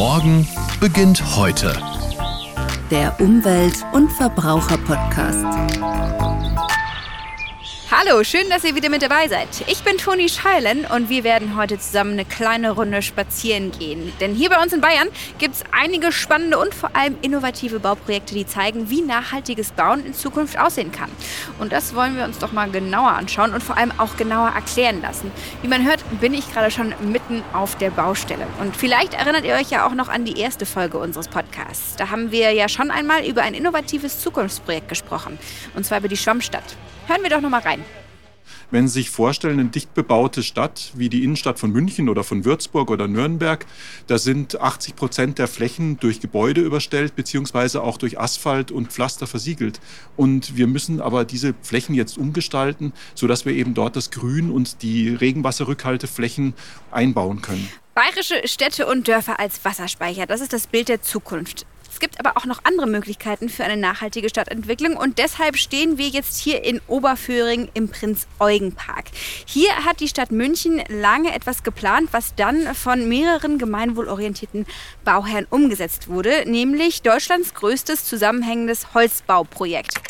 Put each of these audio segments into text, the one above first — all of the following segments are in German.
Morgen beginnt heute. Der Umwelt- und Verbraucher-Podcast. Hallo, schön, dass ihr wieder mit dabei seid. Ich bin Toni Scheilen und wir werden heute zusammen eine kleine Runde spazieren gehen. Denn hier bei uns in Bayern gibt es einige spannende und vor allem innovative Bauprojekte, die zeigen, wie nachhaltiges Bauen in Zukunft aussehen kann. Und das wollen wir uns doch mal genauer anschauen und vor allem auch genauer erklären lassen. Wie man hört, bin ich gerade schon mitten auf der Baustelle. Und vielleicht erinnert ihr euch ja auch noch an die erste Folge unseres Podcasts. Da haben wir ja schon einmal über ein innovatives Zukunftsprojekt gesprochen. Und zwar über die Schwammstadt. Hören wir doch noch mal rein. Wenn Sie sich vorstellen, eine dicht bebaute Stadt wie die Innenstadt von München oder von Würzburg oder Nürnberg, da sind 80 Prozent der Flächen durch Gebäude überstellt, beziehungsweise auch durch Asphalt und Pflaster versiegelt. Und wir müssen aber diese Flächen jetzt umgestalten, sodass wir eben dort das Grün und die Regenwasserrückhalteflächen einbauen können. Bayerische Städte und Dörfer als Wasserspeicher, das ist das Bild der Zukunft. Es gibt aber auch noch andere Möglichkeiten für eine nachhaltige Stadtentwicklung und deshalb stehen wir jetzt hier in Oberföhring im Prinz-Eugen-Park. Hier hat die Stadt München lange etwas geplant, was dann von mehreren gemeinwohlorientierten Bauherren umgesetzt wurde, nämlich Deutschlands größtes zusammenhängendes Holzbauprojekt.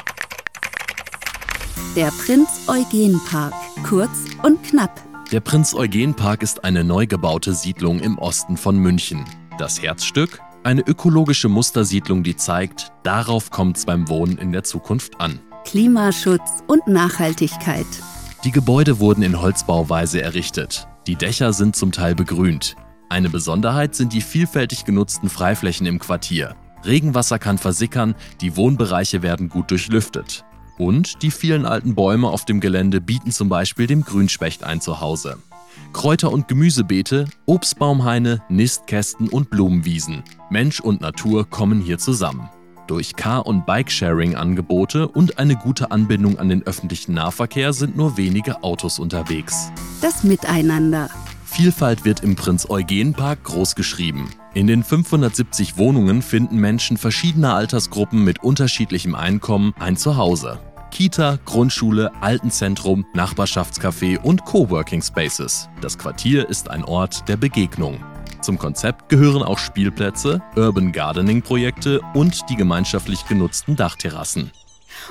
Der Prinz-Eugen-Park, kurz und knapp. Der Prinz-Eugen-Park ist eine neu gebaute Siedlung im Osten von München. Das Herzstück? Eine ökologische Mustersiedlung, die zeigt, darauf kommt es beim Wohnen in der Zukunft an. Klimaschutz und Nachhaltigkeit. Die Gebäude wurden in Holzbauweise errichtet. Die Dächer sind zum Teil begrünt. Eine Besonderheit sind die vielfältig genutzten Freiflächen im Quartier. Regenwasser kann versickern, die Wohnbereiche werden gut durchlüftet. Und die vielen alten Bäume auf dem Gelände bieten zum Beispiel dem Grünspecht ein Zuhause. Kräuter- und Gemüsebeete, Obstbaumhaine, Nistkästen und Blumenwiesen. Mensch und Natur kommen hier zusammen. Durch Car- und Bikesharing-Angebote und eine gute Anbindung an den öffentlichen Nahverkehr sind nur wenige Autos unterwegs. Das Miteinander. Vielfalt wird im Prinz-Eugen-Park groß geschrieben. In den 570 Wohnungen finden Menschen verschiedener Altersgruppen mit unterschiedlichem Einkommen ein Zuhause. Kita, Grundschule, Altenzentrum, Nachbarschaftscafé und Coworking Spaces. Das Quartier ist ein Ort der Begegnung. Zum Konzept gehören auch Spielplätze, Urban Gardening Projekte und die gemeinschaftlich genutzten Dachterrassen.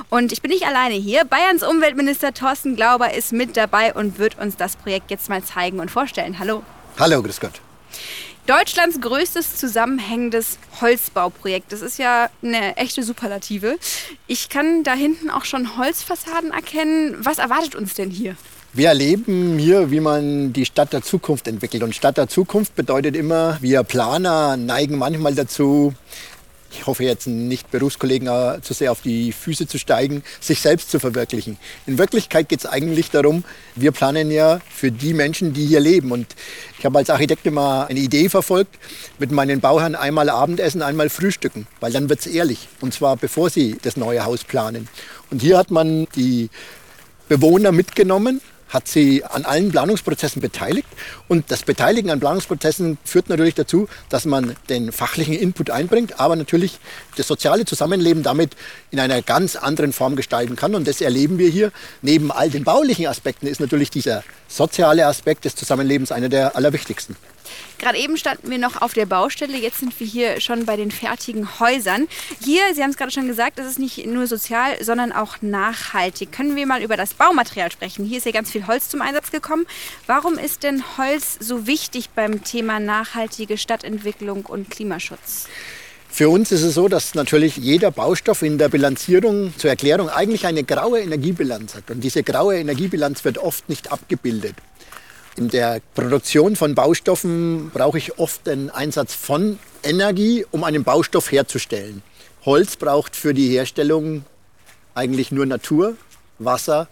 Und ich bin nicht alleine hier. Bayerns Umweltminister Thorsten Glauber ist mit dabei und wird uns das Projekt jetzt mal zeigen und vorstellen. Hallo. Hallo, grüß Gott. Deutschlands größtes zusammenhängendes Holzbauprojekt. Das ist ja eine echte Superlative. Ich kann da hinten auch schon Holzfassaden erkennen. Was erwartet uns denn hier? Wir erleben hier, wie man die Stadt der Zukunft entwickelt. Und Stadt der Zukunft bedeutet immer, wir Planer neigen manchmal dazu, ich hoffe jetzt nicht Berufskollegen äh, zu sehr auf die Füße zu steigen, sich selbst zu verwirklichen. In Wirklichkeit geht es eigentlich darum, wir planen ja für die Menschen, die hier leben. Und ich habe als Architekt immer eine Idee verfolgt, mit meinen Bauherren einmal Abendessen, einmal Frühstücken, weil dann wird es ehrlich. Und zwar bevor sie das neue Haus planen. Und hier hat man die Bewohner mitgenommen hat sie an allen Planungsprozessen beteiligt. Und das Beteiligen an Planungsprozessen führt natürlich dazu, dass man den fachlichen Input einbringt, aber natürlich das soziale Zusammenleben damit in einer ganz anderen Form gestalten kann. Und das erleben wir hier. Neben all den baulichen Aspekten ist natürlich dieser soziale Aspekt des Zusammenlebens einer der allerwichtigsten. Gerade eben standen wir noch auf der Baustelle, jetzt sind wir hier schon bei den fertigen Häusern. Hier, Sie haben es gerade schon gesagt, das ist nicht nur sozial, sondern auch nachhaltig. Können wir mal über das Baumaterial sprechen? Hier ist ja ganz viel Holz zum Einsatz gekommen. Warum ist denn Holz so wichtig beim Thema nachhaltige Stadtentwicklung und Klimaschutz? Für uns ist es so, dass natürlich jeder Baustoff in der Bilanzierung zur Erklärung eigentlich eine graue Energiebilanz hat. Und diese graue Energiebilanz wird oft nicht abgebildet. In der Produktion von Baustoffen brauche ich oft den Einsatz von Energie, um einen Baustoff herzustellen. Holz braucht für die Herstellung eigentlich nur Natur, Wasser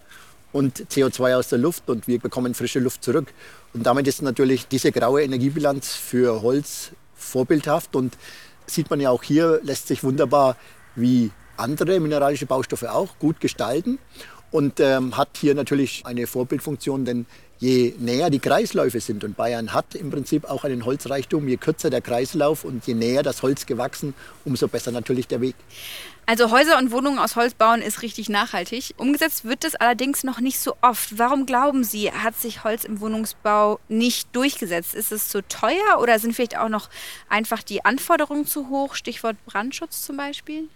und CO2 aus der Luft und wir bekommen frische Luft zurück. Und damit ist natürlich diese graue Energiebilanz für Holz vorbildhaft und sieht man ja auch hier, lässt sich wunderbar wie andere mineralische Baustoffe auch gut gestalten. Und ähm, hat hier natürlich eine Vorbildfunktion, denn je näher die Kreisläufe sind und Bayern hat im Prinzip auch einen Holzreichtum, je kürzer der Kreislauf und je näher das Holz gewachsen, umso besser natürlich der Weg. Also Häuser und Wohnungen aus Holz bauen ist richtig nachhaltig. Umgesetzt wird es allerdings noch nicht so oft. Warum glauben Sie, hat sich Holz im Wohnungsbau nicht durchgesetzt? Ist es zu teuer oder sind vielleicht auch noch einfach die Anforderungen zu hoch? Stichwort Brandschutz zum Beispiel?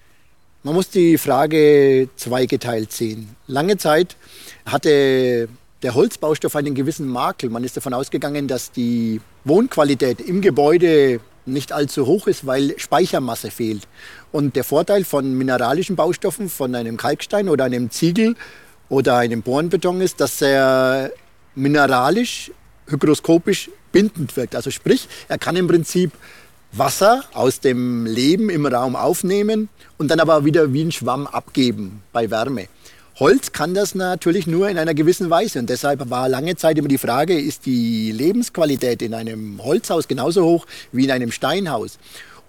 Man muss die Frage zweigeteilt sehen. Lange Zeit hatte der Holzbaustoff einen gewissen Makel. Man ist davon ausgegangen, dass die Wohnqualität im Gebäude nicht allzu hoch ist, weil Speichermasse fehlt. Und der Vorteil von mineralischen Baustoffen, von einem Kalkstein oder einem Ziegel oder einem Bohrenbeton ist, dass er mineralisch, hygroskopisch bindend wirkt. Also sprich, er kann im Prinzip Wasser aus dem Leben im Raum aufnehmen und dann aber wieder wie ein Schwamm abgeben bei Wärme. Holz kann das natürlich nur in einer gewissen Weise. Und deshalb war lange Zeit immer die Frage, ist die Lebensqualität in einem Holzhaus genauso hoch wie in einem Steinhaus?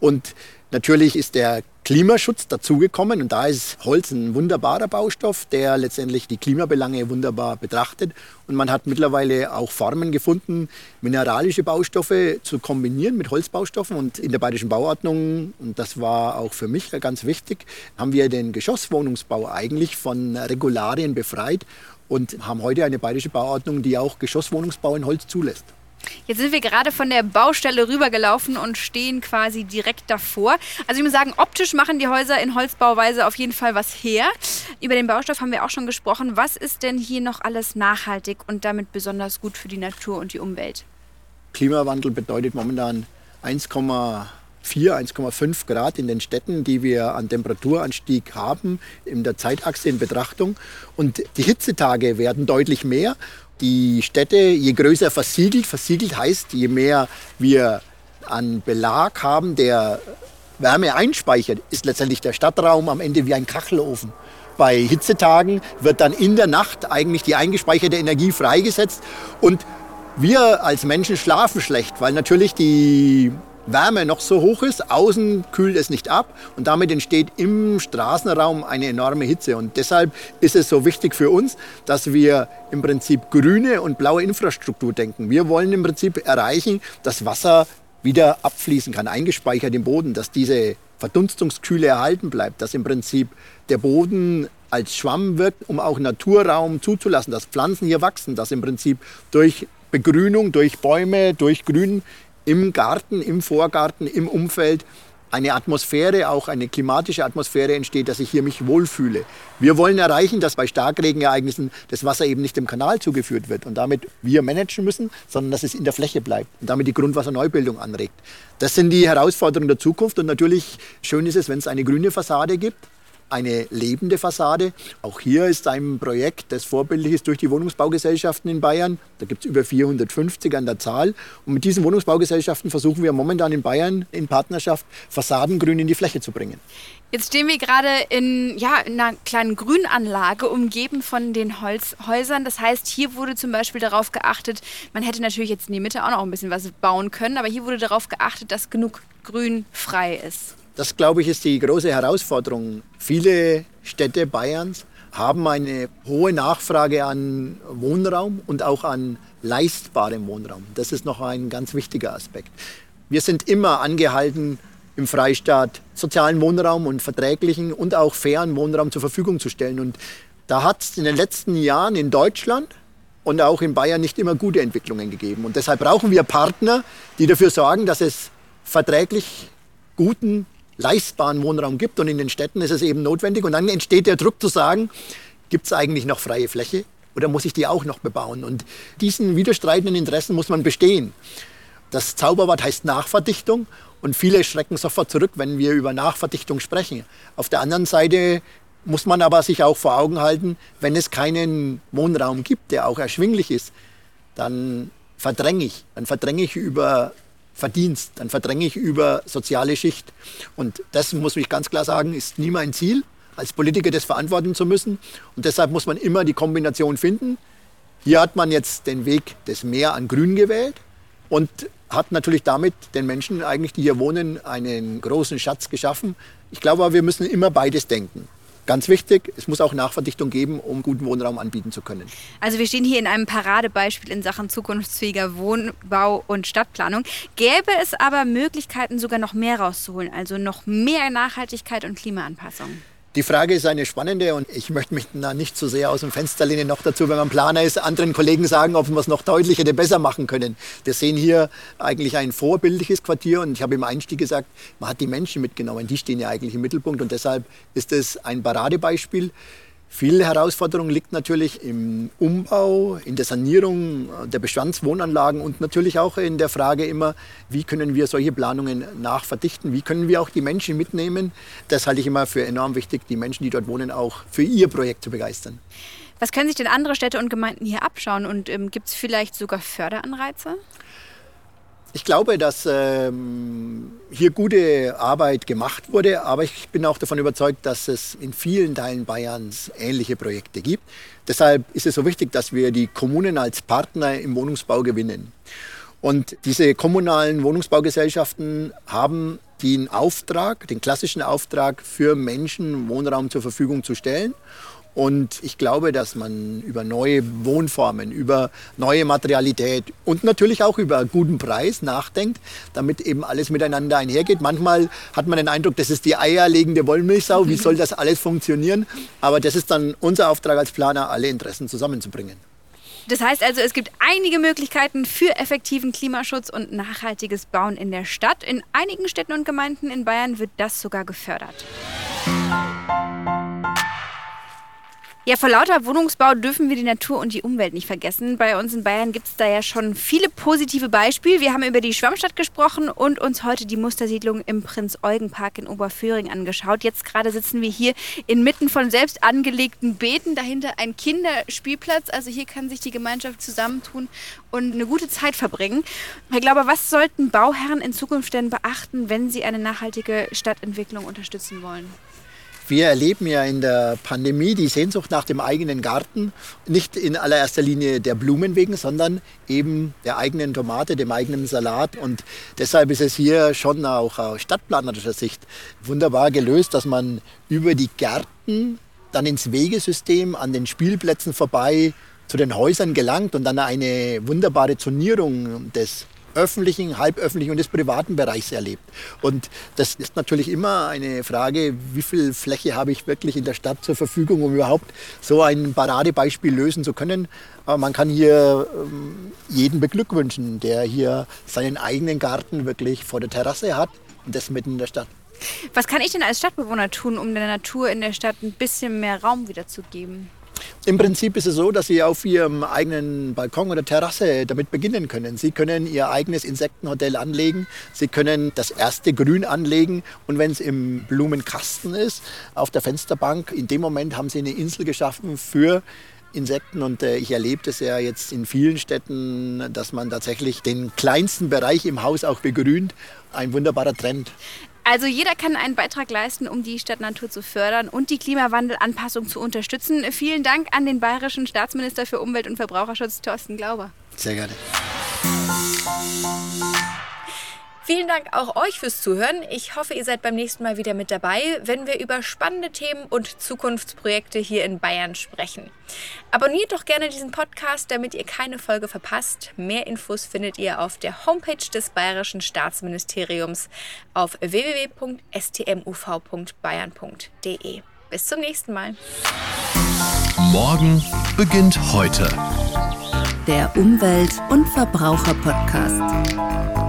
Und natürlich ist der Klimaschutz dazugekommen und da ist Holz ein wunderbarer Baustoff, der letztendlich die Klimabelange wunderbar betrachtet. Und man hat mittlerweile auch Formen gefunden, mineralische Baustoffe zu kombinieren mit Holzbaustoffen. Und in der Bayerischen Bauordnung, und das war auch für mich ganz wichtig, haben wir den Geschosswohnungsbau eigentlich von Regularien befreit und haben heute eine bayerische Bauordnung, die auch Geschosswohnungsbau in Holz zulässt. Jetzt sind wir gerade von der Baustelle rübergelaufen und stehen quasi direkt davor. Also ich muss sagen, optisch machen die Häuser in Holzbauweise auf jeden Fall was her. Über den Baustoff haben wir auch schon gesprochen. Was ist denn hier noch alles nachhaltig und damit besonders gut für die Natur und die Umwelt? Klimawandel bedeutet momentan 1,4, 1,5 Grad in den Städten, die wir an Temperaturanstieg haben, in der Zeitachse in Betrachtung. Und die Hitzetage werden deutlich mehr die Städte, je größer versiegelt, versiegelt heißt, je mehr wir an Belag haben, der Wärme einspeichert, ist letztendlich der Stadtraum am Ende wie ein Kachelofen. Bei Hitzetagen wird dann in der Nacht eigentlich die eingespeicherte Energie freigesetzt und wir als Menschen schlafen schlecht, weil natürlich die Wärme noch so hoch ist, außen kühlt es nicht ab und damit entsteht im Straßenraum eine enorme Hitze. Und deshalb ist es so wichtig für uns, dass wir im Prinzip grüne und blaue Infrastruktur denken. Wir wollen im Prinzip erreichen, dass Wasser wieder abfließen kann, eingespeichert im Boden, dass diese Verdunstungskühle erhalten bleibt, dass im Prinzip der Boden als Schwamm wirkt, um auch Naturraum zuzulassen, dass Pflanzen hier wachsen, dass im Prinzip durch Begrünung, durch Bäume, durch Grün im Garten, im Vorgarten, im Umfeld eine Atmosphäre, auch eine klimatische Atmosphäre entsteht, dass ich hier mich wohlfühle. Wir wollen erreichen, dass bei Starkregenereignissen das Wasser eben nicht dem Kanal zugeführt wird und damit wir managen müssen, sondern dass es in der Fläche bleibt und damit die Grundwasserneubildung anregt. Das sind die Herausforderungen der Zukunft und natürlich schön ist es, wenn es eine grüne Fassade gibt eine lebende Fassade. Auch hier ist ein Projekt, das vorbildlich ist durch die Wohnungsbaugesellschaften in Bayern. Da gibt es über 450 an der Zahl. Und mit diesen Wohnungsbaugesellschaften versuchen wir momentan in Bayern in Partnerschaft Fassadengrün in die Fläche zu bringen. Jetzt stehen wir gerade in, ja, in einer kleinen Grünanlage, umgeben von den Holzhäusern. Das heißt, hier wurde zum Beispiel darauf geachtet, man hätte natürlich jetzt in die Mitte auch noch ein bisschen was bauen können, aber hier wurde darauf geachtet, dass genug Grün frei ist. Das, glaube ich, ist die große Herausforderung. Viele Städte Bayerns haben eine hohe Nachfrage an Wohnraum und auch an leistbarem Wohnraum. Das ist noch ein ganz wichtiger Aspekt. Wir sind immer angehalten, im Freistaat sozialen Wohnraum und verträglichen und auch fairen Wohnraum zur Verfügung zu stellen. Und da hat es in den letzten Jahren in Deutschland und auch in Bayern nicht immer gute Entwicklungen gegeben. Und deshalb brauchen wir Partner, die dafür sorgen, dass es verträglich guten leistbaren Wohnraum gibt. Und in den Städten ist es eben notwendig. Und dann entsteht der Druck zu sagen, gibt es eigentlich noch freie Fläche oder muss ich die auch noch bebauen? Und diesen widerstreitenden Interessen muss man bestehen. Das Zauberwort heißt Nachverdichtung und viele schrecken sofort zurück, wenn wir über Nachverdichtung sprechen. Auf der anderen Seite muss man aber sich auch vor Augen halten, wenn es keinen Wohnraum gibt, der auch erschwinglich ist, dann verdränge ich. Dann verdränge ich über Verdienst, dann verdränge ich über soziale Schicht. Und das muss ich ganz klar sagen, ist nie mein Ziel, als Politiker das verantworten zu müssen. Und deshalb muss man immer die Kombination finden. Hier hat man jetzt den Weg des Meer an Grün gewählt und hat natürlich damit den Menschen eigentlich, die hier wohnen, einen großen Schatz geschaffen. Ich glaube aber, wir müssen immer beides denken. Ganz wichtig, es muss auch Nachverdichtung geben, um guten Wohnraum anbieten zu können. Also wir stehen hier in einem Paradebeispiel in Sachen zukunftsfähiger Wohnbau und Stadtplanung. Gäbe es aber Möglichkeiten, sogar noch mehr rauszuholen, also noch mehr Nachhaltigkeit und Klimaanpassung? Die Frage ist eine spannende und ich möchte mich da nicht zu so sehr aus dem Fenster lehnen. Noch dazu, wenn man Planer ist, anderen Kollegen sagen, ob wir es noch deutlicher oder besser machen können. Wir sehen hier eigentlich ein vorbildliches Quartier und ich habe im Einstieg gesagt, man hat die Menschen mitgenommen. Die stehen ja eigentlich im Mittelpunkt und deshalb ist es ein Paradebeispiel. Viel Herausforderung liegt natürlich im Umbau, in der Sanierung der Bestandswohnanlagen und natürlich auch in der Frage immer, wie können wir solche Planungen nachverdichten, wie können wir auch die Menschen mitnehmen. Das halte ich immer für enorm wichtig, die Menschen, die dort wohnen, auch für ihr Projekt zu begeistern. Was können sich denn andere Städte und Gemeinden hier abschauen und ähm, gibt es vielleicht sogar Förderanreize? Ich glaube, dass ähm, hier gute Arbeit gemacht wurde, aber ich bin auch davon überzeugt, dass es in vielen Teilen Bayerns ähnliche Projekte gibt. Deshalb ist es so wichtig, dass wir die Kommunen als Partner im Wohnungsbau gewinnen. Und diese kommunalen Wohnungsbaugesellschaften haben den Auftrag, den klassischen Auftrag für Menschen Wohnraum zur Verfügung zu stellen. Und ich glaube, dass man über neue Wohnformen, über neue Materialität und natürlich auch über guten Preis nachdenkt, damit eben alles miteinander einhergeht. Manchmal hat man den Eindruck, das ist die eierlegende Wollmilchsau. Wie soll das alles funktionieren? Aber das ist dann unser Auftrag als Planer, alle Interessen zusammenzubringen. Das heißt also, es gibt einige Möglichkeiten für effektiven Klimaschutz und nachhaltiges Bauen in der Stadt. In einigen Städten und Gemeinden in Bayern wird das sogar gefördert. Ja, vor lauter Wohnungsbau dürfen wir die Natur und die Umwelt nicht vergessen. Bei uns in Bayern gibt es da ja schon viele positive Beispiele. Wir haben über die Schwammstadt gesprochen und uns heute die Mustersiedlung im Prinz-Eugen-Park in Oberföhring angeschaut. Jetzt gerade sitzen wir hier inmitten von selbst angelegten Beeten. Dahinter ein Kinderspielplatz. Also hier kann sich die Gemeinschaft zusammentun und eine gute Zeit verbringen. Herr Glauber, was sollten Bauherren in Zukunft denn beachten, wenn sie eine nachhaltige Stadtentwicklung unterstützen wollen? Wir erleben ja in der Pandemie die Sehnsucht nach dem eigenen Garten, nicht in allererster Linie der Blumen wegen, sondern eben der eigenen Tomate, dem eigenen Salat. Und deshalb ist es hier schon auch aus stadtplanerischer Sicht wunderbar gelöst, dass man über die Gärten dann ins Wegesystem an den Spielplätzen vorbei zu den Häusern gelangt und dann eine wunderbare Zonierung des öffentlichen, halböffentlichen und des privaten Bereichs erlebt. Und das ist natürlich immer eine Frage, wie viel Fläche habe ich wirklich in der Stadt zur Verfügung, um überhaupt so ein Paradebeispiel lösen zu können. Aber man kann hier ähm, jeden beglückwünschen, der hier seinen eigenen Garten wirklich vor der Terrasse hat und das mitten in der Stadt. Was kann ich denn als Stadtbewohner tun, um der Natur in der Stadt ein bisschen mehr Raum wiederzugeben? Im Prinzip ist es so, dass Sie auf Ihrem eigenen Balkon oder Terrasse damit beginnen können. Sie können Ihr eigenes Insektenhotel anlegen. Sie können das erste Grün anlegen. Und wenn es im Blumenkasten ist, auf der Fensterbank, in dem Moment haben Sie eine Insel geschaffen für Insekten und äh, ich erlebe das ja jetzt in vielen Städten, dass man tatsächlich den kleinsten Bereich im Haus auch begrünt. Ein wunderbarer Trend. Also jeder kann einen Beitrag leisten, um die Stadtnatur zu fördern und die Klimawandelanpassung zu unterstützen. Vielen Dank an den bayerischen Staatsminister für Umwelt und Verbraucherschutz, Thorsten Glauber. Sehr gerne. Vielen Dank auch euch fürs Zuhören. Ich hoffe, ihr seid beim nächsten Mal wieder mit dabei, wenn wir über spannende Themen und Zukunftsprojekte hier in Bayern sprechen. Abonniert doch gerne diesen Podcast, damit ihr keine Folge verpasst. Mehr Infos findet ihr auf der Homepage des Bayerischen Staatsministeriums auf www.stmuv.bayern.de. Bis zum nächsten Mal. Morgen beginnt heute. Der Umwelt- und Verbraucher-Podcast.